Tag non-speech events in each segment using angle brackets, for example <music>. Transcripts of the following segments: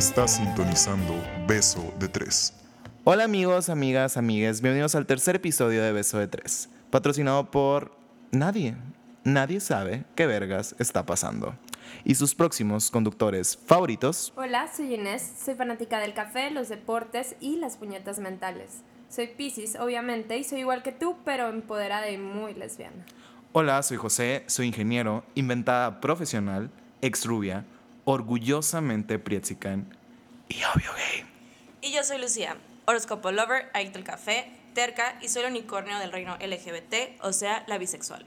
Estás sintonizando Beso de Tres. Hola amigos, amigas, amigues, bienvenidos al tercer episodio de Beso de Tres, patrocinado por nadie. Nadie sabe qué vergas está pasando. Y sus próximos conductores favoritos. Hola, soy Inés, soy fanática del café, los deportes y las puñetas mentales. Soy Pisces, obviamente, y soy igual que tú, pero empoderada y muy lesbiana. Hola, soy José, soy ingeniero, inventada profesional, ex rubia, orgullosamente prietzican y obvio gay. Y yo soy Lucía, horóscopo lover, adicto al café, terca y soy el unicornio del reino LGBT, o sea, la bisexual.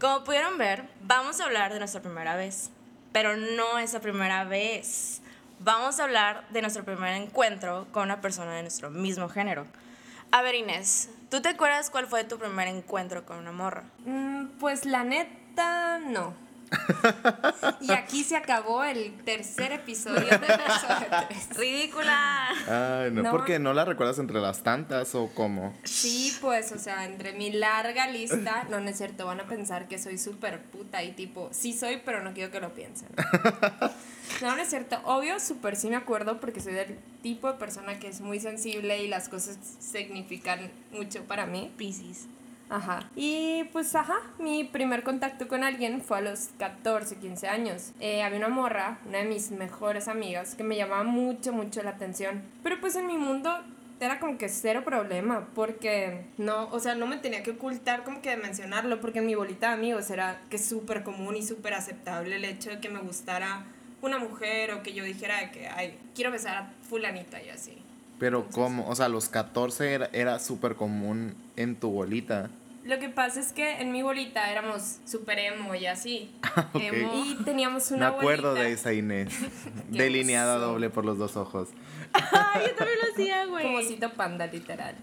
Como pudieron ver, vamos a hablar de nuestra primera vez, pero no esa primera vez. Vamos a hablar de nuestro primer encuentro con una persona de nuestro mismo género. A ver, Inés, ¿tú te acuerdas cuál fue tu primer encuentro con una morra? Mm, pues la neta, no. <laughs> y aquí se acabó el tercer episodio de Beso de Tres. ¡Ridícula! Ay, no, No. ¿por qué no la recuerdas entre las tantas o cómo? Sí, pues, o sea, entre mi larga lista, no, no es cierto, van a pensar que soy súper puta y tipo, sí soy, pero no quiero que lo piensen. <laughs> No, no es cierto, obvio, súper sí me acuerdo porque soy del tipo de persona que es muy sensible y las cosas significan mucho para mí. Piscis. Ajá. Y pues, ajá, mi primer contacto con alguien fue a los 14, 15 años. Eh, había una morra, una de mis mejores amigas, que me llamaba mucho, mucho la atención. Pero pues en mi mundo era como que cero problema, porque no, o sea, no me tenía que ocultar como que de mencionarlo, porque en mi bolita de amigos era que súper común y súper aceptable el hecho de que me gustara una mujer o que yo dijera de que, ay, quiero besar a fulanita y así. Pero ¿cómo? O sea, los 14 era, era súper común en tu bolita. Lo que pasa es que en mi bolita éramos súper emo y así. <laughs> Ok. Emo. Y teníamos Me una acuerdo bolita. de esa Inés, <laughs> <laughs> delineada oso. doble por los dos ojos. Ay, yo también lo hacía, güey. Como osito panda, literal.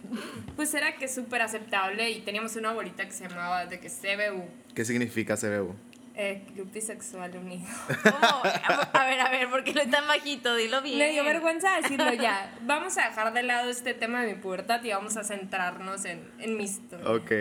Pues era que súper aceptable y teníamos una bolita que se llamaba de que CBU, ¿Qué significa CBU? Eh, Club Bisexual Unido. ¿Cómo? <laughs> A ver, a ver, ¿por qué lo es tan bajito? Dilo bien. Me dio vergüenza decirlo ya. Vamos a dejar de lado este tema de mi pubertad y vamos a centrarnos en, en mi historia. Ok.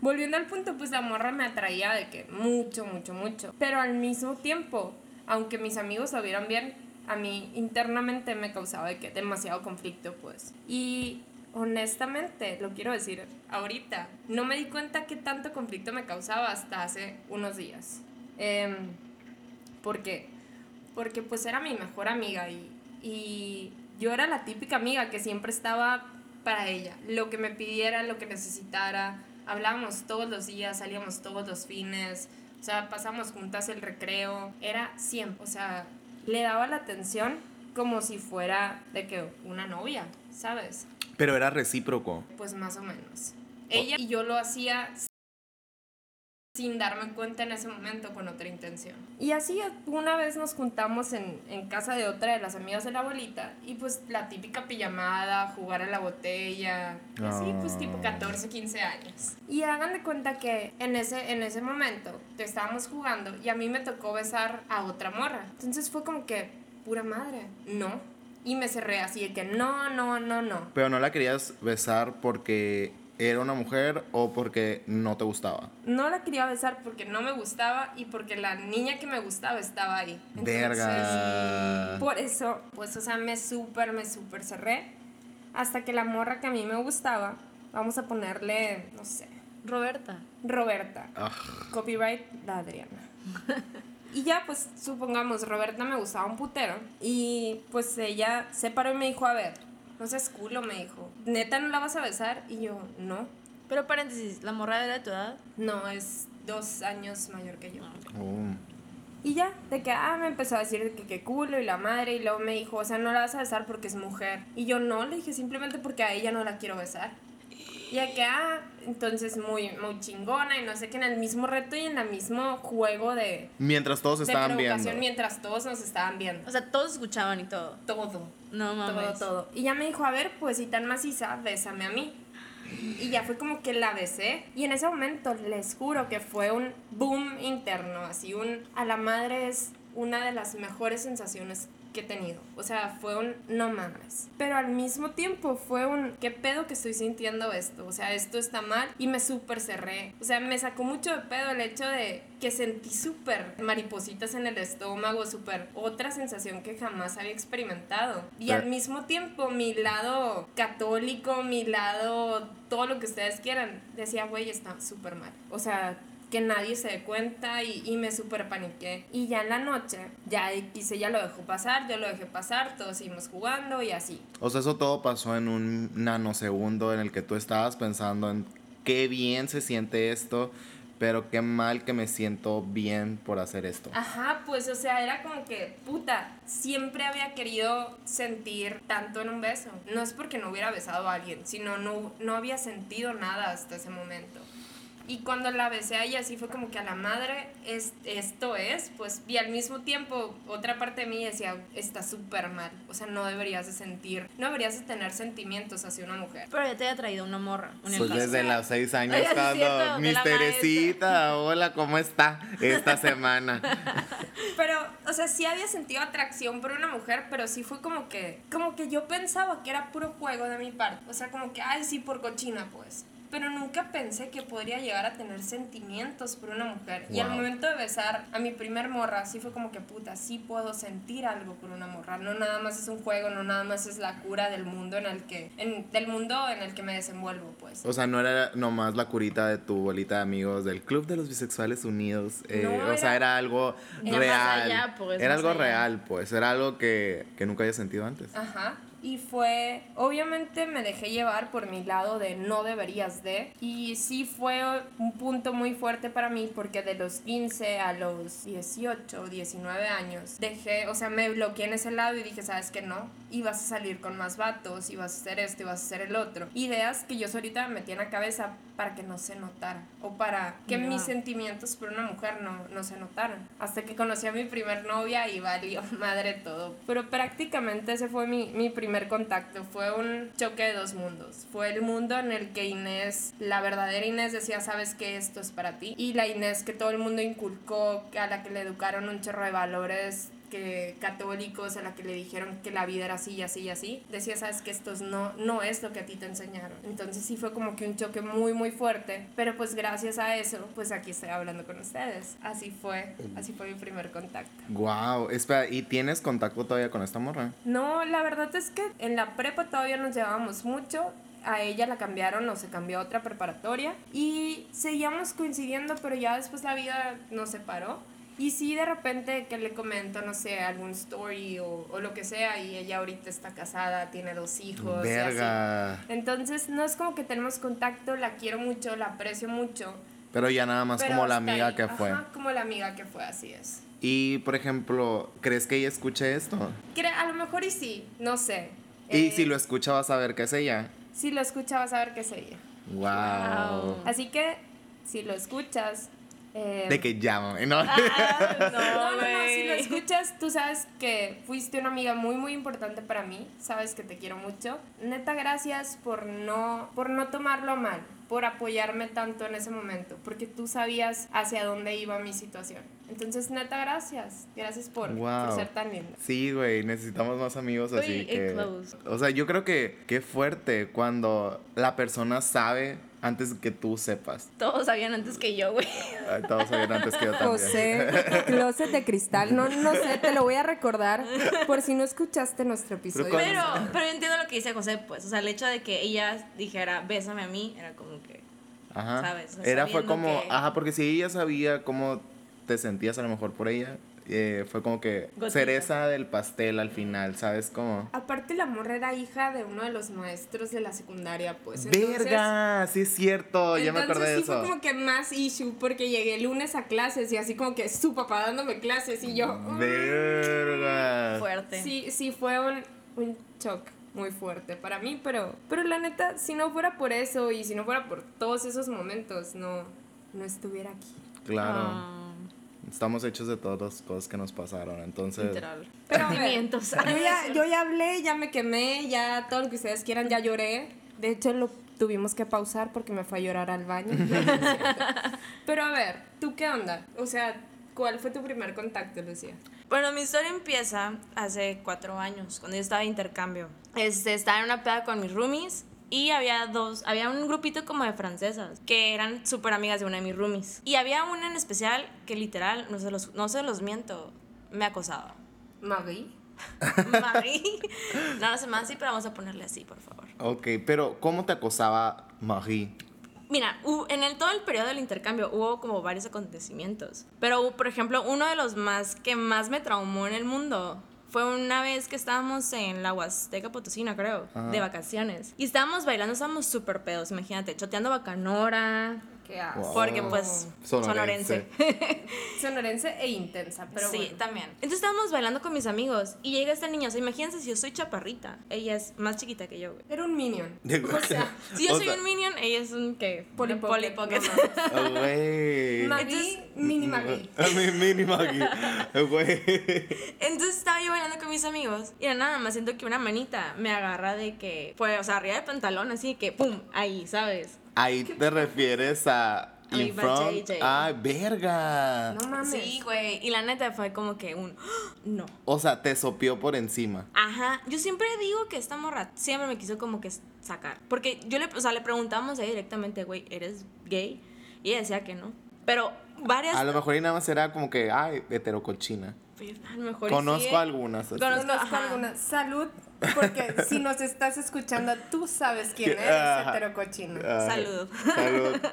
Volviendo al punto, pues la morra me atraía de que mucho, mucho, mucho. Pero al mismo tiempo, aunque mis amigos lo vieran bien, a mí internamente me causaba de que demasiado conflicto, pues. Y honestamente, lo quiero decir ahorita, no me di cuenta qué tanto conflicto me causaba hasta hace unos días. Em, ¿Por qué? Porque pues era mi mejor amiga y, y yo era la típica amiga que siempre estaba para ella. Lo que me pidiera, lo que necesitara. Hablábamos todos los días, salíamos todos los fines. O sea, pasamos juntas el recreo. Era siempre, o sea, le daba la atención como si fuera de que una novia, ¿sabes? Pero era recíproco. Pues más o menos. Ella y yo lo hacía sin darme cuenta en ese momento con otra intención. Y así una vez nos juntamos en, en casa de otra de las amigas de la abuelita y pues la típica pijamada, jugar a la botella, y así pues tipo Ah. 14, 15 años. Y hagan de cuenta que en ese, en ese momento te estábamos jugando y a mí me tocó besar a otra morra. Entonces fue como que, pura madre, no. Y me cerré así de que no, no, no, no. Pero no la querías besar porque era una mujer o porque no te gustaba. No la quería besar porque no me gustaba y porque la niña que me gustaba estaba ahí. Entonces, Verga. Por eso, pues, o sea, me súper, me súper cerré. Hasta que la morra que a mí me gustaba, vamos a ponerle, no sé, Roberta. Roberta. Ah, Copyright, la Adriana. <laughs> Y ya, pues, supongamos, Roberta me gustaba un putero. Y pues ella se paró y me dijo, a ver, no seas culo, me dijo. ¿Neta no la vas a besar? Y yo, no. Pero paréntesis, ¿la morra era de tu edad? No, es dos años mayor que yo. oh. Y ya, de que, ah, me empezó a decir que qué culo y la madre, y luego me dijo, o sea, no la vas a besar porque es mujer. Y yo no, le dije simplemente porque a ella no la quiero besar. Y que, ah, entonces muy, muy chingona y no sé qué, en el mismo reto y en el mismo juego de, Mientras todos de estaban provocación viendo. mientras todos nos estaban viendo. O sea, todos escuchaban y todo. Todo, No mames. todo, todo. Y ya me dijo, a ver, pues si tan maciza, bésame a mí. Y ya fue como que la besé. Y en ese momento les juro que fue un boom interno, así un... A la madre es una de las mejores sensaciones que he tenido. O sea, fue un no mames. Pero al mismo tiempo fue un qué pedo que estoy sintiendo esto. O sea, esto está mal y me súper cerré. O sea, me sacó mucho de pedo el hecho de que sentí súper maripositas en el estómago, súper otra sensación que jamás había experimentado. Y al mismo tiempo mi lado católico, mi lado todo lo que ustedes quieran, decía, güey, está súper mal. O sea, que nadie se dé cuenta y, y me super paniqué. Y ya en la noche, ya quise, ya lo dejó pasar, yo lo dejé pasar, todos seguimos jugando y así. O sea, eso todo pasó en un nanosegundo en el que tú estabas pensando en qué bien se siente esto, pero qué mal que me siento bien por hacer esto. Ajá, pues o sea, era como que, puta, siempre había querido sentir tanto en un beso. No es porque no hubiera besado a alguien, sino no, no había sentido nada hasta ese momento. Y cuando la besé a ella, así fue como que a la madre, es, esto es, pues, y al mismo tiempo, otra parte de mí decía, está súper mal. O sea, no deberías de sentir, no deberías de tener sentimientos hacia una mujer. Pero ya te había traído una morra. una Pues desde los seis años Oye, cuando Teresita, hola, ¿cómo está esta <laughs> semana? Pero, o sea, sí había sentido atracción por una mujer, pero sí fue como que, como que yo pensaba que era puro juego de mi parte. O sea, como que, ay, sí, por cochina, pues. Pero nunca pensé que podría llegar a tener sentimientos por una mujer. Y al momento de besar a mi primer morra, sí fue como que, puta, sí puedo sentir algo por una morra. No nada más es un juego, no nada más es la cura del mundo en el que, en, del mundo en el que me desenvuelvo, pues. O sea, no era nomás la curita de tu bolita de amigos del Club de los Bisexuales Unidos. eh, No, o sea, era- algo Era real. allá, pues, era algo allá. real, pues. Era algo que, que nunca había sentido antes. Ajá. Y fue, obviamente me dejé llevar por mi lado de no deberías de. Y sí fue un punto muy fuerte para mí porque de los 15 a los 18 o 19 años dejé, o sea, me bloqueé en ese lado y dije, ¿sabes qué? No. Ibas a salir con más vatos, ibas a hacer esto, ibas a hacer el otro. Ideas que yo solita me metí en la cabeza para que no se notara o para que No. mis sentimientos por una mujer no, no se notaran. Hasta que conocí a mi primer novia y valió <laughs> madre todo. Pero prácticamente ese fue mi, mi primer contacto. Fue un choque de dos mundos. Fue el mundo en el que Inés, la verdadera Inés, decía, sabes que esto es para ti. Y la Inés que todo el mundo inculcó, a la que le educaron un chorro de valores que católicos a la que le dijeron que la vida era así y así y así, decía, sabes que esto es no, no es lo que a ti te enseñaron. Entonces sí fue como que un choque muy, muy fuerte, pero pues gracias a eso, pues aquí estoy hablando con ustedes. Así fue, así fue mi primer contacto. Wow, espera, ¿y tienes contacto todavía con esta morra? No, la verdad es que en la prepa todavía nos llevábamos mucho. A ella la cambiaron o se cambió a otra preparatoria. Y seguíamos coincidiendo, pero ya después la vida nos separó. Y sí, de repente que le comento, no sé, algún story o, o lo que sea, y ella ahorita está casada, tiene dos hijos. y así. Verga. Entonces, no es como que tenemos contacto, la quiero mucho, la aprecio mucho. Pero ya nada más como la amiga ahí. que fue. Ajá, como la amiga que fue, así es. Y, por ejemplo, ¿crees que ella escuche esto? Cre- A lo mejor y sí, no sé. Y Eh, si lo escucha vas a ver que es ella. Si lo escucha, vas a ver que es ella. Wow. Así que, si lo escuchas. Eh, De que llámame, ¿no? no, no, no, si lo escuchas, tú sabes que fuiste una amiga muy, muy importante para mí. Sabes que te quiero mucho. Neta, gracias por no, por no tomarlo mal, por apoyarme tanto en ese momento, porque tú sabías hacia dónde iba mi situación. Entonces, neta, gracias. Gracias por, por Wow. ser tan linda. Sí, güey, necesitamos más amigos así que... O sea, yo creo que qué fuerte cuando la persona sabe antes que tú sepas. Todos sabían antes que yo, güey. Todos sabían antes que yo también. José, closet de cristal. No, no sé, te lo voy a recordar por si no escuchaste nuestro episodio. Pero, pero yo entiendo lo que dice José, pues. O sea, el hecho de que ella dijera, bésame a mí, era como que. Ajá. ¿sabes? O sea, Era fue como, que- ajá, porque si ella sabía cómo te sentías a lo mejor por ella, eh, fue como que Gotita. cereza del pastel al final, ¿sabes cómo? Aparte, la morra era hija de uno de los maestros de la secundaria, pues. Entonces, ¡Verga! Sí es cierto, ya me entonces acordé de sí eso. fue como que más issue porque llegué el lunes a clases y así como que su papá dándome clases y yo... ¡Verga! Fuerte. Sí, sí fue un, un shock muy fuerte para mí, pero, pero la neta, si no fuera por eso y si no fuera por todos esos momentos, no, no estuviera aquí. Claro. Ah, Estamos hechos de todas las cosas que nos pasaron, entonces... literal. <laughs> Pero a ver, Sentimientos. Yo ya, yo ya hablé, ya me quemé, ya todo lo que ustedes quieran, ya lloré. De hecho, lo tuvimos que pausar porque me fue a llorar al baño. <laughs> Pero a ver, ¿tú qué onda? O sea, ¿cuál fue tu primer contacto, Lucía? Bueno, mi historia empieza hace cuatro años, cuando yo estaba de intercambio. Este, estaba en una peda con mis roomies y había dos, había un grupito como de francesas que eran súper amigas de una de mis roomies. Y había una en especial que literal, no se los, no se los miento, me acosaba. Marie. Marie. No, no se llama así, pero vamos a ponerle así, por favor. Ok, pero ¿cómo te acosaba Marie? Mira, en el, todo el periodo del intercambio hubo como varios acontecimientos. Pero, por ejemplo, uno de los más que más me traumó en el mundo fue una vez que estábamos en la Huasteca Potosina, creo, de vacaciones. Y estábamos bailando, estábamos súper pedos, imagínate, choteando bacanora. Qué asco. Wow. Porque, pues, Sonorense. sonorense. <laughs> Sonorense e intensa, pero sí, bueno. también. Entonces estábamos bailando con mis amigos y llega esta niña. O sea, imagínense si yo soy chaparrita. Ella es más chiquita que yo, güey. Era un minion. <laughs> O sea, Si yo soy un minion, ella es un, ¿qué? Polly Pocket, Pocket. no Güey. Marie, mini Marie. A <laughs> mi mini Maggie. Güey. Entonces estaba yo bailando con mis amigos y de nada más siento que una manita me agarra de que, pues, o sea, arriba del pantalón, así que, pum, ahí, ¿sabes? Ahí te refieres a. In front. JJ. Ay, verga. No mames. Sí, güey. Y la neta fue como que un, <gasps> no. O sea, te sopió por encima. Ajá, yo siempre digo que esta morra siempre me quiso como que sacar. Porque yo le, o sea, le preguntamos a ella directamente, güey, ¿eres gay? Y ella decía que no. Pero varias... A lo mejor y nada más era como que, ay, heterocochina. Pues, a lo mejor y Conozco sí, ¿eh? algunas. así. Conozco- Conozco Ajá. alguna. Salud, porque <laughs> si nos estás escuchando, tú sabes quién eres, Ajá. heterocochino. Ay, Salud. Salud. <laughs>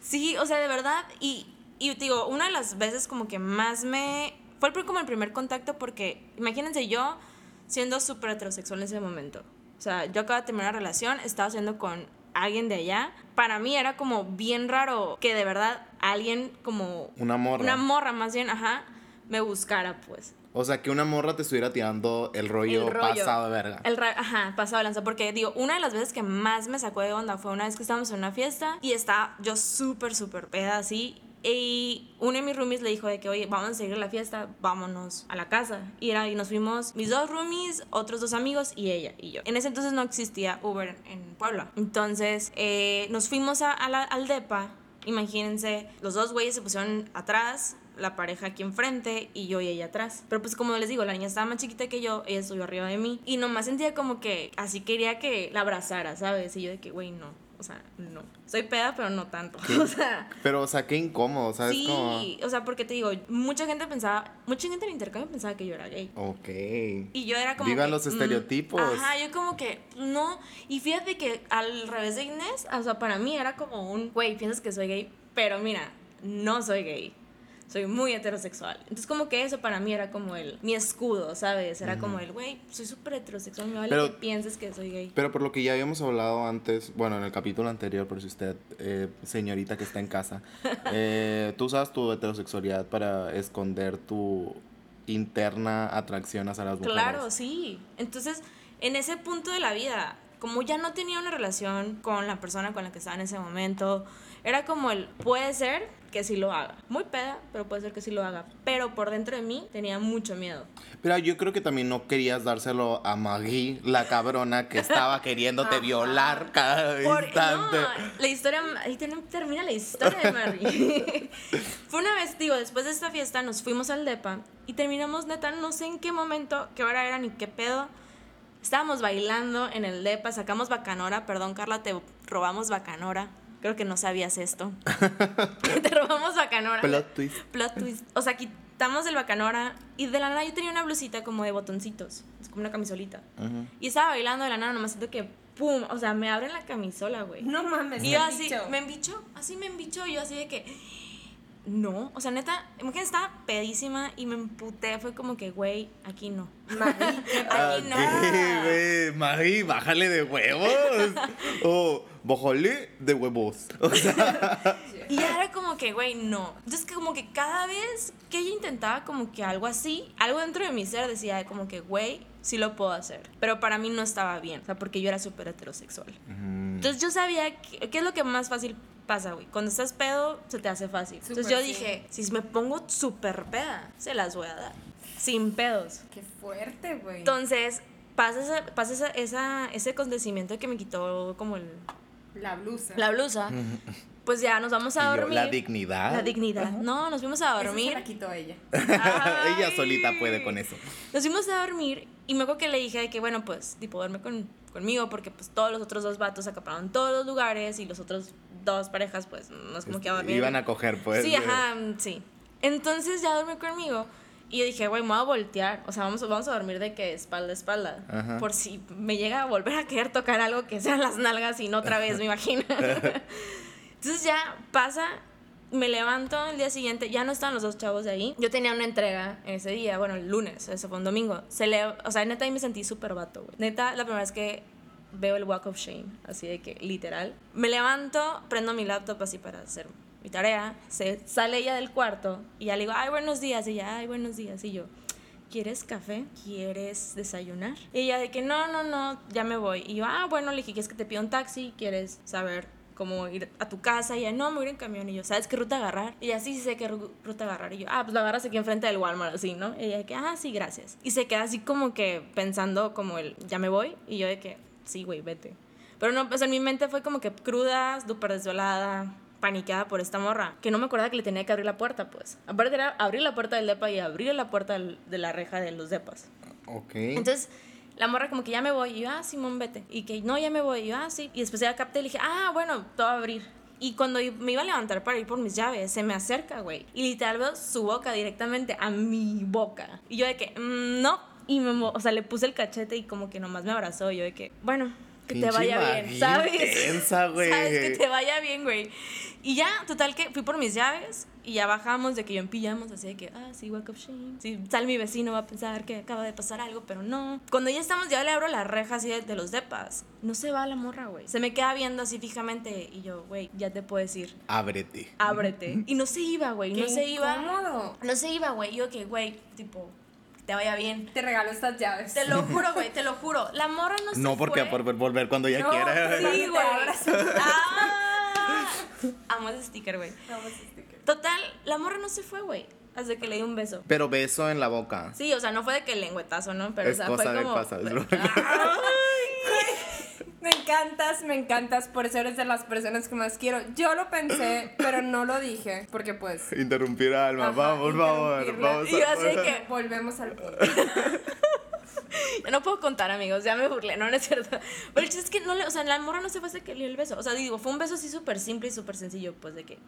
Sí, o sea, de verdad. Y, y te digo, una de las veces como que más me... Fue el- como el primer contacto porque, imagínense yo siendo súper heterosexual en ese momento. O sea, yo acabo de terminar una relación, estaba haciendo con alguien de allá. Para mí era como bien raro que de verdad alguien como... Una morra. Una morra más bien, ajá, me buscara pues. O sea, que una morra te estuviera tirando el rollo, El rollo. pasado de verga. El ajá, pasado de lanza. Porque digo, una de las veces que más me sacó de onda fue una vez que estábamos en una fiesta y estaba yo súper, súper peda así. Y uno de mis roomies le dijo de que, oye, vamos a seguir la fiesta, vámonos a la casa. Y, era, y nos fuimos mis dos roomies, otros dos amigos y ella y yo. En ese entonces no existía Uber en, en Puebla. Entonces eh, nos fuimos a, a la- al DEPA. Imagínense, los dos güeyes se pusieron atrás, la pareja aquí enfrente y yo y ella atrás. Pero pues como les digo, la niña estaba más chiquita que yo, ella estuvo arriba de mí. Y nomás sentía como que así quería que la abrazara, ¿sabes? Y yo de que, güey, no. O sea, no. Soy peda, pero no tanto. <laughs> O sea, Pero, o sea, qué incómodo, ¿sabes? sí. Como... O sea, porque te digo, mucha gente pensaba, mucha gente en el intercambio pensaba que yo era gay. Ok. Y yo era como. Vivan los mm, estereotipos. ajá, yo como que no. Y fíjate que al revés de Inés, o sea, para mí era como un, güey, piensas que soy gay, pero mira, no soy gay. Soy muy heterosexual. Entonces, como que eso para mí era como el, mi escudo, ¿sabes? Era como el, güey, soy súper heterosexual, me vale Pero- que pienses que soy gay. Pero por lo que ya habíamos hablado antes, bueno, en el capítulo anterior, por si usted, eh, señorita que está en casa, <laughs> eh, tú usas tu heterosexualidad para esconder tu interna atracción hacia las mujeres. Claro, sí. Entonces, en ese punto de la vida, como ya no tenía una relación con la persona con la que estaba en ese momento, era como el, puede ser que sí lo haga. Muy peda, pero puede ser que sí lo haga. Pero por dentro de mí tenía mucho miedo. Pero yo creo que también no querías dárselo a Maggie, la cabrona que estaba queriéndote <laughs> violar cada Por- instante. no, la historia, ahí termina la historia de Mary. <laughs> Fue una vez, digo, después de esta fiesta nos fuimos al DEPA y terminamos neta, no sé en qué momento, qué hora era ni qué pedo. Estábamos bailando en el DEPA, sacamos bacanora, perdón Carla, te robamos bacanora. Creo que no sabías esto. <laughs> te robamos bacanora. Plot twist. Plot twist. O sea, quitamos el bacanora y de la nada yo tenía una blusita como de botoncitos, es como una camisolita. Y estaba bailando de la nada, nomás siento que pum, o sea, me abren la camisola, güey. No mames, Y yo así, me embichó, así me embichó, yo así de que, no, o sea, neta, imagínate, estaba pedísima y me emputé, fue como que, güey, aquí no. Qué <laughs> Aquí no. Ok, güey, bájale de huevos. o bájale de huevos. O sea, <laughs> Y ya era como que, güey, no. Entonces, como que cada vez que ella intentaba como que algo así, algo dentro de mi ser decía como que, güey, sí lo puedo hacer. Pero para mí no estaba bien, o sea, porque yo era súper heterosexual. Entonces yo sabía qué es lo que más fácil pasa, güey. Cuando estás pedo, se te hace fácil. Entonces yo sí. dije, si me pongo súper peda, se las voy a dar. Sin pedos. Qué fuerte, güey. Entonces, pasa, esa, pasa esa, esa- ese acontecimiento que me quitó como el, La blusa. la blusa. Pues ya nos vamos a Y yo, dormir. la dignidad. La dignidad. No, nos fuimos a Eso se dormir. la quitó ella. <laughs> Ella solita puede con eso. Nos fuimos a dormir y me acuerdo que le dije de que, bueno, pues, tipo, duerme con, conmigo porque, pues, todos los otros dos vatos acaparon todos los lugares y los otros dos parejas, pues, no es como que a dormir. Iban a coger, pues. Sí, ajá, mm, sí. Entonces ya durmió conmigo y yo dije, güey, me voy a voltear. O sea, vamos, vamos a dormir de que espalda a espalda. Ajá. Por si me llega a volver a querer tocar algo que sean las nalgas y no otra vez, me imagino. <laughs> Entonces ya pasa, me levanto el día siguiente, ya no estaban los dos chavos de ahí. Yo tenía una entrega ese día, bueno, el lunes, eso fue un domingo. Se le, o sea, neta ahí me sentí súper vato, güey. Neta, la primera vez que veo el walk of shame, así de que literal. Me levanto, prendo mi laptop así para hacer mi tarea, se sale ella del cuarto y ya le digo, ay, buenos días, y ella, ay, buenos días, y yo, ¿quieres café? ¿Quieres desayunar? Y ella de que no, no, no, ya me voy. Y yo, ah, bueno, le dije, ¿quieres que te pida un taxi? ¿Quieres saber cómo ir a tu casa? Y ella, no, me voy en camión. Y yo, ¿sabes qué ruta agarrar? Y ella, sí, sé qué ru- ruta agarrar. Y yo, ah, pues lo agarras aquí enfrente del Walmart, así, ¿no? Y ella de que, ah, sí, gracias. Y se queda así como que pensando como el, ya me voy. Y yo de que, sí, güey, vete. Pero no, pues en mi mente fue como que cruda, súper desvelada, paniqueada por esta morra, que no me acordaba que le tenía que abrir la puerta, pues. Aparte era abrir la puerta del depa y abrir la puerta de la reja de los depas. Ok. Entonces, la morra como que ya me voy, y yo, ah, Simón, vete. Y que no, ya me voy, y yo, ah, sí. Y después ya capté y le dije, ah, bueno, te voy a abrir. Y cuando me iba a levantar para ir por mis llaves, se me acerca, güey. Y literal veo su boca directamente a mi boca. Y yo de que, "Mm, no. Y me, o sea, le puse el cachete y como que nomás me abrazó. Y yo de que, bueno, que te vaya bien, ¿sabes? intensa, güey. <laughs> ¿Sabes? Que te vaya bien, güey. Y ya, total que fui por mis llaves y ya bajamos de que yo en pijamos, así de que, ah, sí, walk of shame. Si sale mi vecino va a pensar que acaba de pasar algo, pero no. Cuando ya estamos, ya le abro la reja así de, de los depas. No se va la morra, güey. Se me queda viendo así fijamente y yo, güey, ya te puedo decir, Ábrete. ábrete. Y no se iba, güey, no se iba. incómodo. No se iba, güey. Yo que, güey, tipo, te vaya bien. Te regalo estas llaves. Te lo <laughs> juro, güey, te lo juro. La morra no se No, porque fue. por por volver cuando ella No, quiera. sí. Sí, güey. Ah, amo ese sticker, güey. Vamos a sticker. Total, la morra no se fue, güey. Hasta que le di un beso. Pero beso en la boca. Sí, o sea, no fue de que lengüetazo, ¿no? Pero, Es o sea, cosa fue de como... <laughs> Me encantas, me encantas, por eso eres de las personas que más quiero. Yo lo pensé, pero no lo dije, porque pues... Interrumpir a Alma. Ajá, vamos, por favor. Vamos Y yo así que- Volvemos al punto. <laughs> Ya <laughs> no puedo contar, amigos, ya me burlé, no, no es cierto. Pero el chiste es que no le, o sea, la morra no se fue hasta que le dio el beso. O sea, digo, fue un beso así súper simple y súper sencillo, pues de que,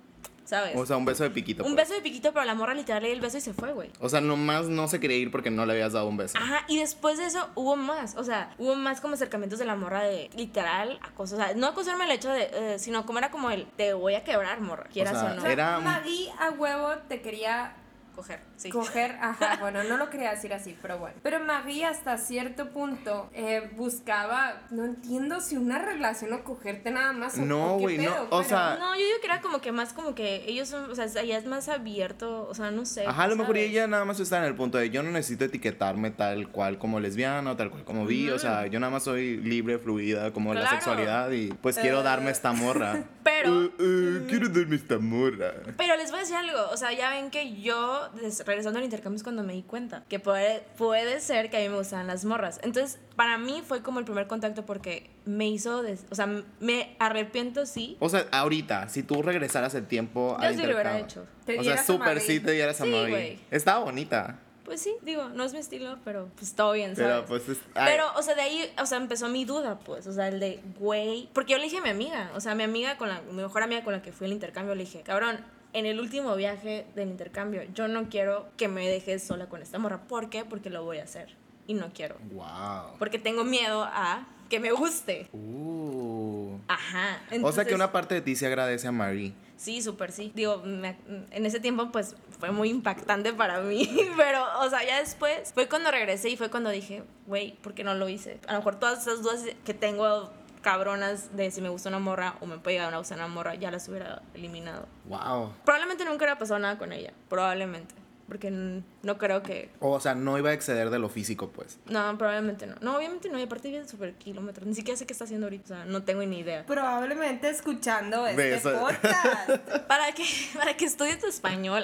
¿sabes? O sea, un beso de piquito. un pues. beso de piquito, pero la morra literal le dio el beso y se fue, güey. O sea, nomás no se quería ir porque no le habías dado un beso. Ajá, y después de eso hubo más, o sea, hubo más como acercamientos de la morra de literal acoso, o sea, no acosarme el hecho de, eh, sino como era como el, te voy a quebrar, morra, quieras o, sea, no. O Era- Maggie a huevo te quería Coger, sí. coger, <laughs> ajá, bueno, no lo quería decir así, pero bueno. Pero Maggie hasta cierto punto eh, buscaba, no entiendo si una relación o cogerte nada más o No, güey, no, pedo, o pero- sea, No, yo digo que era como que más como que ellos son, o sea, ya es más abierto, o sea, no sé. Ajá, a lo mejor ella nada más está en el punto de yo no necesito etiquetarme tal cual como lesbiana o tal cual como bi, o sea, yo nada más soy libre, fluida como la sexualidad y pues quiero darme esta morra. <laughs> Pero- Uh, uh, quiero darme esta morra. Pero les voy a decir algo, o sea, ya ven que yo, regresando al intercambio es cuando me di cuenta que puede, puede ser que a mí me gustaban las morras. Entonces, para mí fue como el primer contacto porque me hizo, des- o sea, me arrepiento, sí. O sea, ahorita, si tú regresaras el tiempo Yo al sí lo hubiera intercambio. hecho. Te O sea, dieras a súper sí te dieras a Sí. Estaba bonita. Pues sí, digo, no es mi estilo, pero pues todo bien, ¿sabes? Pero pues es- Pero, o sea, de ahí, o sea, empezó mi duda, pues, o sea, el de, güey, porque yo le dije a mi amiga, o sea, mi amiga con la, mi mejor amiga con la que fui al intercambio, le dije, cabrón, en el último viaje del intercambio, yo no quiero que me dejes sola con esta morra. ¿Por qué? Porque lo voy a hacer. Y no quiero. Wow. Porque tengo miedo a que me guste. Uh. Ajá. o sea que una parte de ti se agradece a Marie. Sí, súper sí. Digo, me- en ese tiempo pues fue muy impactante para mí, <laughs> pero, o sea, ya después fue cuando regresé y fue cuando dije, güey, ¿por qué no lo hice? A lo mejor todas esas dudas que tengo cabronas de si me gusta una morra o me puede llegar a gustar una morra, ya las hubiera eliminado. Wow. Probablemente nunca hubiera pasado nada con ella, probablemente, porque no creo que... O sea, no iba a exceder de lo físico, pues. No, probablemente no. No, obviamente no, y aparte vive súper kilómetros, ni siquiera sé qué está haciendo ahorita, o sea, no tengo ni idea. Probablemente escuchando este Beso. podcast. <laughs> Para que, para que estudie tu español.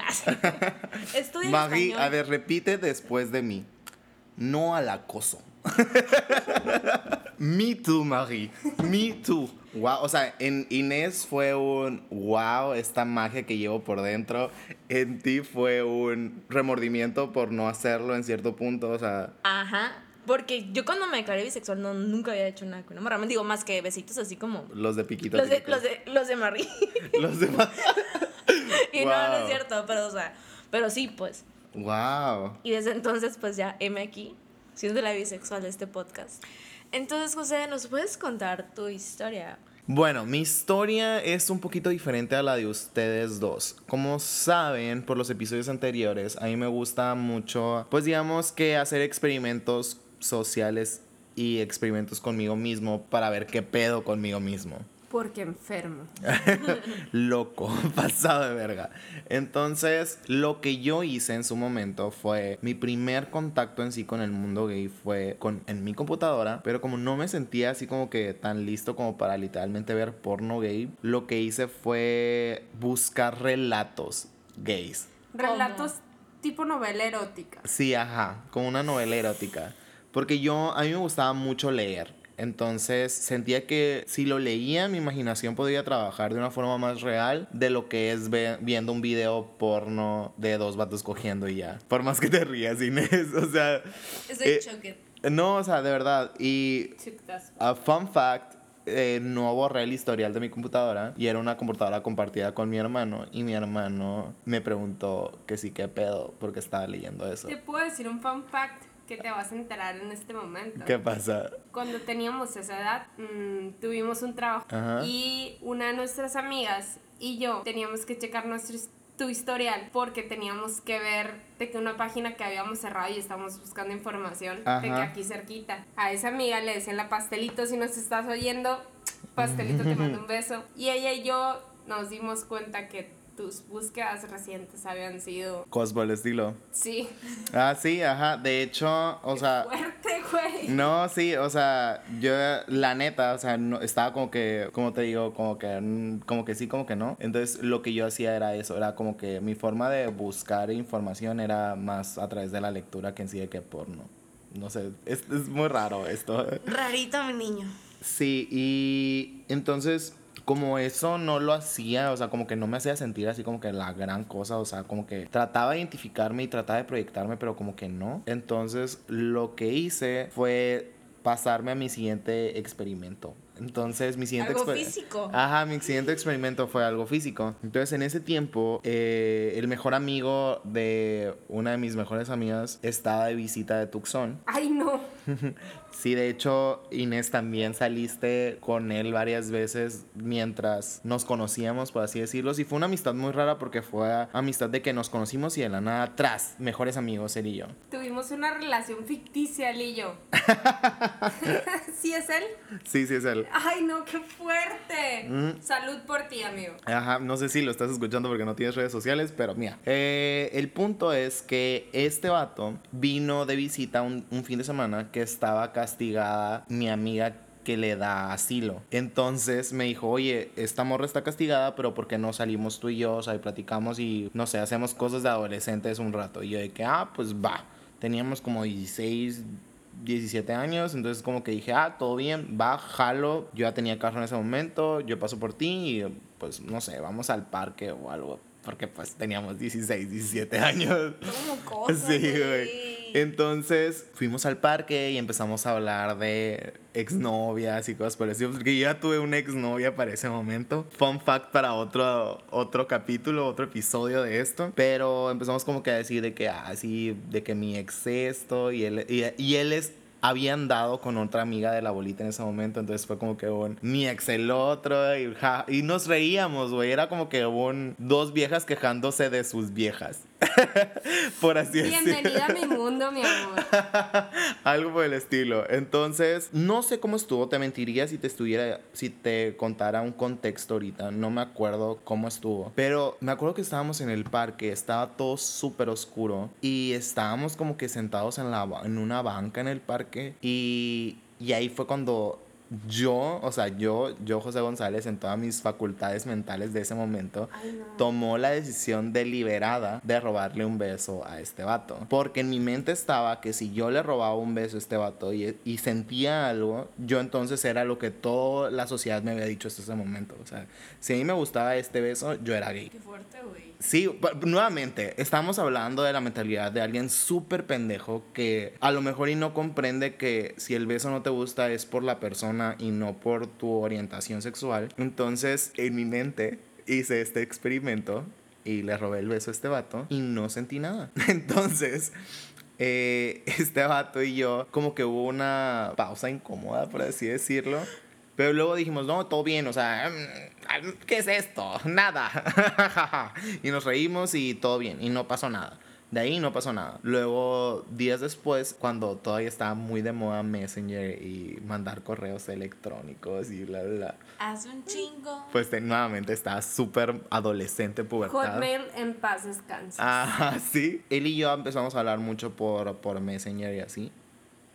<laughs> Estudie Marie, español. a ver, repite después de mí. No al acoso. <laughs> Me too, Marie. Me too. Wow, o sea, en Inés fue un wow, esta magia que llevo por dentro. En ti fue un remordimiento por no hacerlo en cierto punto, o sea, Ajá. Porque yo cuando me declaré bisexual no, nunca había hecho nada con una morra. Digo más que besitos así como... los de piquito. Los de, piquito. los de, los de Marie. <laughs> Los demás. <laughs> y no, no es cierto, pero o sea, pero sí, pues. Wow. Y desde entonces, pues ya, M aquí, siendo la bisexual de este podcast. Entonces, José, ¿nos puedes contar tu historia? Bueno, mi historia es un poquito diferente a la de ustedes dos. Como saben por los episodios anteriores, a mí me gusta mucho, pues digamos que hacer experimentos sociales y experimentos conmigo mismo para ver qué pedo conmigo mismo. Porque enfermo. <laughs> Loco, <laughs> pasado de verga. Entonces, lo que yo hice en su momento fue mi primer contacto en sí con el mundo gay fue con en mi computadora, pero como no me sentía así como que tan listo como para literalmente ver porno gay, lo que hice fue buscar relatos gays. Relatos tipo novela erótica. Sí, ajá, como una novela erótica. Porque yo, a mí me gustaba mucho leer. Entonces sentía que si lo leía, mi imaginación podría trabajar de una forma más real de lo que es viendo un video porno de dos vatos cogiendo y ya. Por más que te rías, Inés. <laughs> O sea, Estoy Eh, choque. no, o sea, de verdad. Y a fun fact, eh, no borré el historial de mi computadora y era una computadora compartida con mi hermano y mi hermano me preguntó que sí, qué pedo, porque estaba leyendo eso. Te puedo decir un fun fact que te vas a enterar en este momento. ¿Qué pasa? Cuando teníamos esa edad, mm, tuvimos un trabajo Ajá. y una de nuestras amigas y yo teníamos que checar nuestro tu historial porque teníamos que ver de que una página que habíamos cerrado y estábamos buscando información de que Ajá. aquí cerquita. A esa amiga le decían la pastelito, si nos estás oyendo, pastelito te mando un beso. <laughs> Y ella y yo nos dimos cuenta que tus búsquedas recientes habían sido... Cosmo el estilo. Sí, Ah, sí, ajá. De hecho, o sea, fuerte, güey. no, sí, o sea, yo, la neta, o sea, no, estaba como que, como te digo, como que, como que sí, como que no. Entonces, lo que yo hacía era eso, era como que mi forma de buscar información era más a través de la lectura que en sí de que porno. No sé, es, es muy raro esto. Rarito, mi niño. Sí, y entonces como eso no lo hacía, o sea, como que no me hacía sentir así como que la gran cosa, o sea, como que trataba de identificarme y trataba de proyectarme, pero como que no. Entonces lo que hice fue pasarme a mi siguiente experimento. Entonces mi siguiente Algo físico. Ajá, mi siguiente experimento fue algo físico. Entonces en ese tiempo eh, el mejor amigo de una de mis mejores amigas estaba de visita de Tucson. Ay, no. <laughs> Sí, de hecho, Inés también saliste con él varias veces mientras nos conocíamos, por así decirlo. Y fue una amistad muy rara porque fue amistad de que nos conocimos y de la nada atrás, mejores amigos, él y yo. Tuvimos una relación ficticia, él y yo. <laughs> ¿Sí es él? Sí, sí, es él. Ay, no, qué fuerte. Mm. Salud por ti, amigo. Ajá, no sé si lo estás escuchando porque no tienes redes sociales, pero mira. Eh, el punto es que este vato vino de visita un, un fin de semana que estaba castigada mi amiga que le da asilo. Entonces me dijo, oye, esta morra está castigada, pero ¿por qué no salimos tú y yo? O sea, y platicamos y, no sé, hacemos cosas de adolescentes un rato. Y yo de que, ah, pues va. Teníamos como 16, 17 años, entonces como que dije, ah, todo bien, va, jalo. Yo ya tenía carro en ese momento, yo paso por ti y pues no sé, vamos al parque o algo. Porque pues teníamos 16, 17 años. Cosas. <laughs> Sí, güey. Entonces fuimos al parque y empezamos a hablar de exnovias y cosas por. Porque yo ya tuve una exnovia para ese momento. Fun fact para otro, otro capítulo, otro episodio de esto. Pero empezamos como que a decir de que, ah, sí, de que mi ex esto y él, y, y él es habían dado con otra amiga de la bolita en ese momento, entonces fue como que un mi ex el otro y, ja- y nos reíamos, güey, era como que un dos viejas quejándose de sus viejas. <laughs> por así decirlo. Bienvenida a mi mundo, mi amor. <laughs> Algo por el estilo. Entonces, no sé cómo estuvo, te mentiría si te estuviera, si te contara un contexto ahorita. No me acuerdo cómo estuvo. Pero me acuerdo que estábamos en el parque, estaba todo súper oscuro y estábamos como que sentados en, la, en una banca en el parque y, y ahí fue cuando yo, o sea, yo, yo, José González, en todas mis facultades mentales de ese momento, tomó la decisión deliberada de robarle un beso a este vato. Porque en mi mente estaba que si yo le robaba un beso a este vato y, y sentía algo, yo entonces era lo que toda la sociedad me había dicho hasta ese momento. O sea, si a mí me gustaba este beso, yo era gay. Qué fuerte, güey. Sí, nuevamente, estamos hablando de la mentalidad de alguien súper pendejo que a lo mejor y no comprende que si el beso no te gusta es por la persona y no por tu orientación sexual. Entonces, en mi mente hice este experimento y le robé el beso a este vato y no sentí nada. <laughs> Entonces, eh, este vato y yo, como que hubo una pausa incómoda, por así decirlo. Pero luego dijimos, no, todo bien, o sea, mm, ¿qué es esto? Nada. <laughs> y nos reímos y todo bien, y no pasó nada. De ahí no pasó nada. Luego, días después, cuando todavía estaba muy de moda Messenger y mandar correos electrónicos y bla, bla, bla, Haz un chingo. pues nuevamente estaba súper adolescente, pubertad. Hotmail en paz descanse. Ajá, <laughs> sí. Él y yo empezamos a hablar mucho por, por Messenger y así.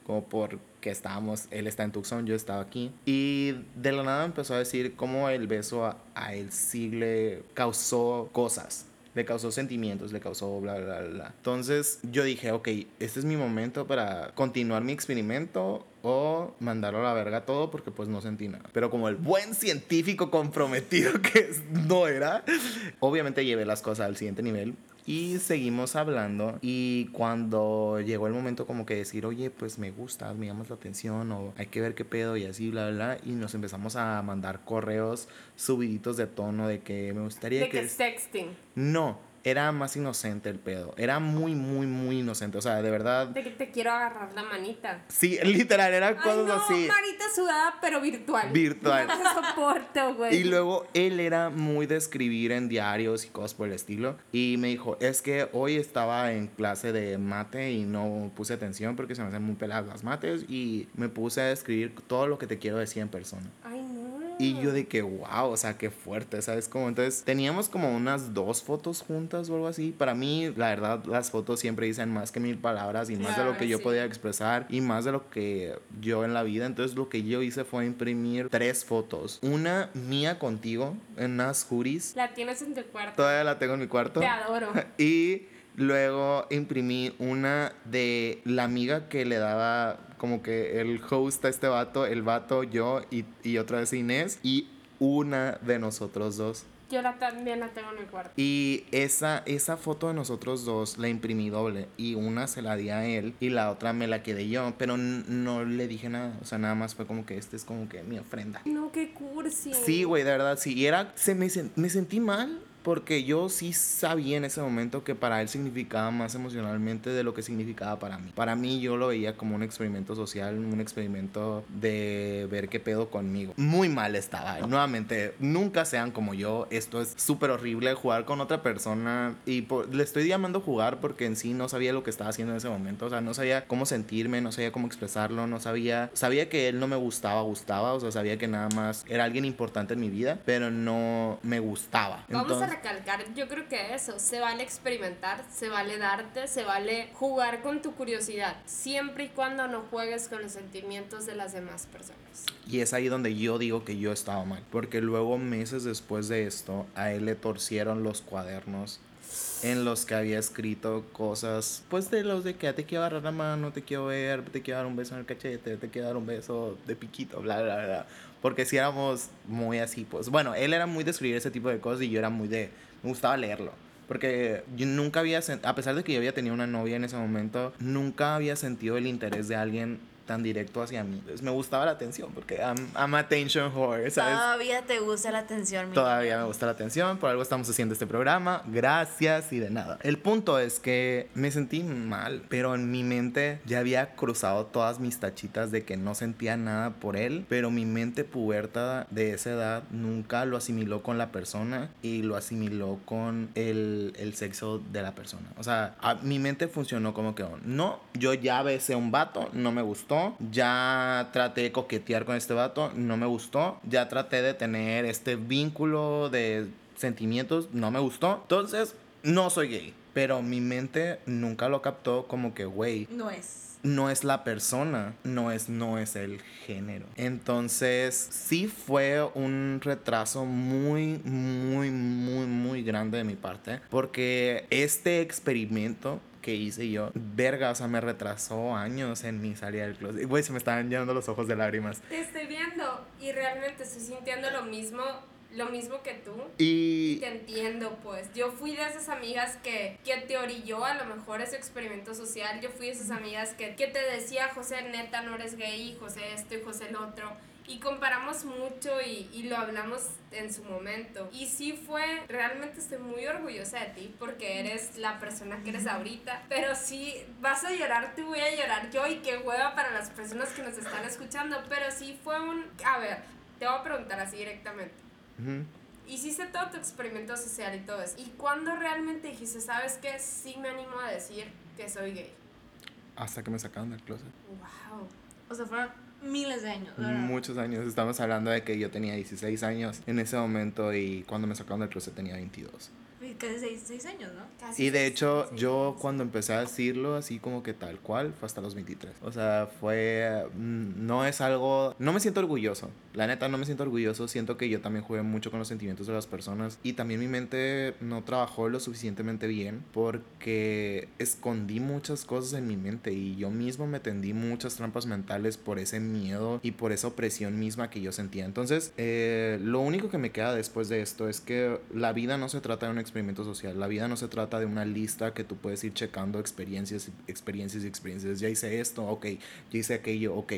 Como porque estábamos, él está en Tucson, yo estaba aquí. Y de la nada empezó a decir cómo el beso a, a él sí le causó cosas. Le causó sentimientos, le causó bla, bla, bla. Entonces yo dije, ok, este es mi momento para continuar mi experimento o mandarlo a la verga todo porque pues no sentí nada. Pero como el buen científico comprometido <laughs> que no era, obviamente llevé las cosas al siguiente nivel y seguimos hablando y cuando llegó el momento como que decir, oye, pues me gusta, me llamas la atención o hay que ver qué pedo y así, bla, bla, bla, y nos empezamos a mandar correos subiditos de tono de que me gustaría de que... que sexting. No, era más inocente el pedo, era muy, muy, muy inocente, o sea, de verdad... Que te quiero agarrar la manita. Sí, literal, era Ay, cosas no, así. manita sudada, pero virtual. Virtual. No te soporto, güey. Y luego él era muy de escribir en diarios y cosas por el estilo. Y me dijo, es que hoy estaba en clase de mate y no puse atención porque se me hacen muy peladas las mates. Y me puse a escribir todo lo que te quiero decir en persona. Ay. Y yo de que, wow, o sea, qué fuerte, ¿sabes? Como entonces teníamos como unas dos fotos juntas o algo así. Para mí, la verdad, las fotos siempre dicen más que mil palabras y más de lo que yo podía expresar y más de lo que yo en la vida. Entonces lo que yo hice fue imprimir tres fotos. Una mía contigo en unas juris. La tienes en tu cuarto. Todavía la tengo en mi cuarto. Te adoro. <laughs> Y luego imprimí una de la amiga que le daba como que el host a este vato, el vato, yo y, y otra vez Inés. Y una de nosotros dos. Yo la también la tengo en mi cuarto. Y esa, esa foto de nosotros dos la imprimí doble. Y una se la di a él y la otra me la quedé yo. Pero no le dije nada. O sea, nada más fue como que este es como que mi ofrenda. No, qué cursi. Sí, güey, de verdad, sí. Y era, se me, sen- me sentí mal porque yo sí sabía en ese momento que para él significaba más emocionalmente de lo que significaba para mí. Para mí yo lo veía como un experimento social, un experimento de ver qué pedo conmigo. Muy mal estaba. Nuevamente, nunca sean como yo. Esto es súper horrible jugar con otra persona. Y por- le estoy llamando jugar porque en sí no sabía lo que estaba haciendo en ese momento. O sea, no sabía cómo sentirme, no sabía cómo expresarlo, no sabía... Sabía que él no me gustaba, gustaba. O sea, sabía que nada más era alguien importante en mi vida, pero no me gustaba. Entonces- recalcar, yo creo que eso, se vale experimentar, se vale darte, se vale jugar con tu curiosidad, siempre y cuando no juegues con los sentimientos de las demás personas. Y es ahí donde yo digo que yo estaba mal. Porque luego, meses después de esto, a él le torcieron los cuadernos en los que había escrito cosas, pues de los de que "Ah, te quiero agarrar la mano, te quiero ver, te quiero dar un beso en el cachete, te quiero dar un beso de piquito, bla, bla, bla. Porque si éramos muy así, pues bueno, él era muy de escribir ese tipo de cosas y yo era muy de, me gustaba leerlo. Porque yo nunca había, a pesar de que yo había tenido una novia en ese momento, nunca había sentido el interés de alguien tan directo hacia mí. Entonces me gustaba la atención porque I'm, I'm attention whore, ¿sabes? Todavía te gusta la atención, mi Todavía me gusta la atención, por algo estamos haciendo este programa. Gracias y de nada. El punto es que me sentí mal, pero en mi mente ya había cruzado todas mis tachitas de que no sentía nada por él, pero mi mente puberta de esa edad nunca lo asimiló con la persona y lo asimiló con el, el sexo de la persona. O sea, a- mi mente funcionó como que, no, yo ya besé a un vato, no me gustó, ya traté de coquetear con este vato, no me gustó, ya traté de tener este vínculo de sentimientos, no me gustó, entonces no soy gay. pero mi mente nunca lo captó como que, güey, No es. no es la persona, no es, no es el género. Entonces, sí fue un retraso muy, muy, muy, muy grande de mi parte, porque este experimento que hice yo, verga, o sea, me retrasó años en mi salida del closet. Güey, se me estaban llenando los ojos de lágrimas. Te estoy viendo y realmente estoy sintiendo lo mismo, lo mismo que tú. Y Te entiendo, pues. Yo fui de esas amigas que, que te orilló a lo mejor ese experimento social. Yo fui de esas amigas que, que te decía, José, neta, no eres gay, José esto y José el otro. Y comparamos mucho y, y lo hablamos en su momento. Y sí fue, realmente estoy muy orgullosa de ti porque eres la persona que eres ahorita. Pero sí, vas a llorar, te voy a llorar yo y qué hueva para las personas que nos están escuchando. Pero sí fue un... A ver, te voy a preguntar así directamente. Ujú. Hiciste todo tu experimento social y todo eso. ¿Y cuándo realmente dijiste, sabes qué? Sí me animo a decir que soy gay. hasta que me sacaron del closet. Wow. O sea, fueron miles de años. Muchos años. Estamos hablando de que yo tenía 16 años en ese momento y cuando me sacaron del closet tenía 22. Casi seis, seis años, ¿no? Casi Y de seis hecho, yo cuando empecé a decirlo así como que tal cual, fue hasta los 23. O sea, fue... mm, No es algo... No me siento orgulloso. La neta, no me siento orgulloso. Siento que yo también jugué mucho con los sentimientos de las personas. Y también mi mente no trabajó lo suficientemente bien porque escondí muchas cosas en mi mente y yo mismo me tendí muchas trampas mentales por ese miedo y por esa opresión misma que yo sentía. Entonces, eh, lo único que me queda después de esto es que la vida no se trata de un experimento social, la vida no se trata de una lista que tú puedes ir checando experiencias, experiencias y experiencias. Ya hice esto, ok, ya hice aquello, ok.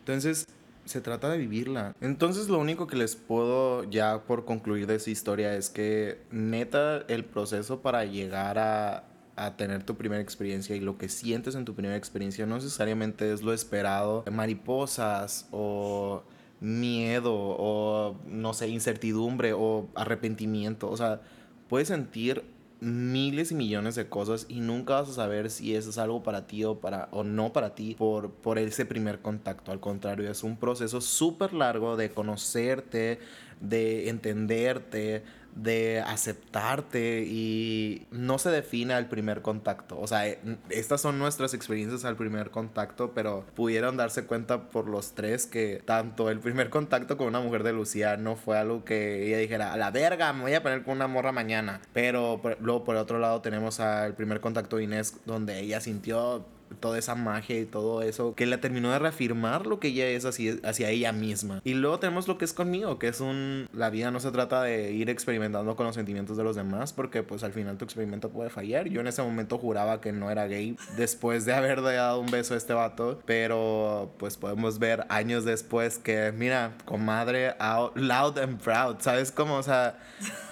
Entonces, se trata de vivirla. Entonces lo único que les puedo ya por concluir de esa historia es que neta el proceso para llegar a, a tener tu primera experiencia y lo que sientes en tu primera experiencia no necesariamente es lo esperado. Mariposas o miedo o no sé, incertidumbre o arrepentimiento. O sea, puedes sentir miles y millones de cosas y nunca vas a saber si eso es algo para ti o, para, o no para ti por, por ese primer contacto. Al contrario, es un proceso súper largo de conocerte, de entenderte, de aceptarte y no se define al primer contacto. O sea, eh, estas son nuestras experiencias al primer contacto, pero pudieron darse cuenta por los tres que tanto el primer contacto con una mujer de Lucía no fue algo que ella dijera, a la verga, me voy a poner con una morra mañana. Pero por- luego por otro lado tenemos al primer contacto de Inés, donde ella sintió toda esa magia y todo eso que le terminó de reafirmar lo que ella es hacia, hacia ella misma. Y luego tenemos lo que es conmigo, que es un... La vida no se trata de ir experimentando con los sentimientos de los demás, porque pues al final tu experimento puede fallar. Yo en ese momento juraba que no era gay después de haber dado un beso a este vato, pero pues podemos ver años después que, mira, comadre, out, loud and proud, ¿sabes cómo? O sea,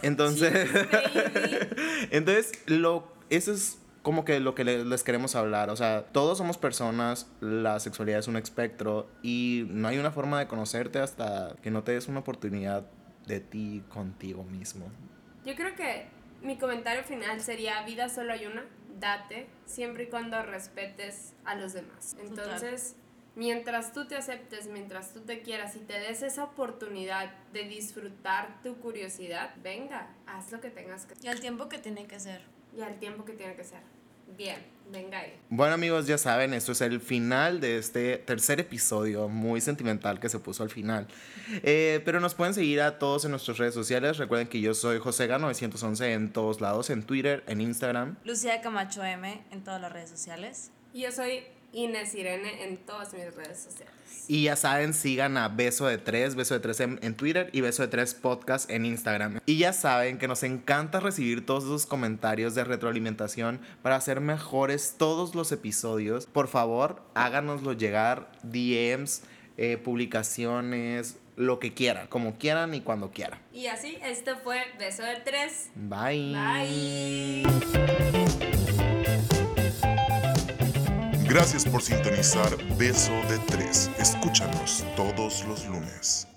entonces... <laughs> Entonces, lo, eso es como que lo que le- les queremos hablar. O sea, todos somos personas, la sexualidad es un espectro y no hay una forma de conocerte hasta que no te des una oportunidad de ti contigo mismo. Yo creo que mi comentario final sería, vida solo hay una, date, siempre y cuando respetes a los demás. Entonces, mientras tú te aceptes, mientras tú te quieras y te des esa oportunidad de disfrutar tu curiosidad, venga, haz lo que tengas que Y al tiempo que tiene que ser. Y al tiempo que tiene que ser. Bien, venga ahí. Bueno amigos, ya saben, esto es el final de este tercer episodio muy sentimental que se puso al final. Eh, pero nos pueden seguir a todos en nuestras redes sociales. Recuerden que yo soy Josega911 en todos lados, en Twitter, en Instagram. Lucía Camacho M en todas las redes sociales. Y yo soy Inés Irene en todas mis redes sociales. Y ya saben, sigan a Beso de Tres, Beso de Tres en, en Twitter y Beso de Tres Podcast en Instagram. Y ya saben que nos encanta recibir todos esos comentarios de retroalimentación para hacer mejores todos los episodios. Por favor, háganoslo llegar, DMs, eh, publicaciones, lo que quieran, como quieran y cuando quieran. Y así, esto fue Beso de Tres. Bye. Bye. Gracias por sintonizar Beso de Tres. Escúchanos todos los lunes.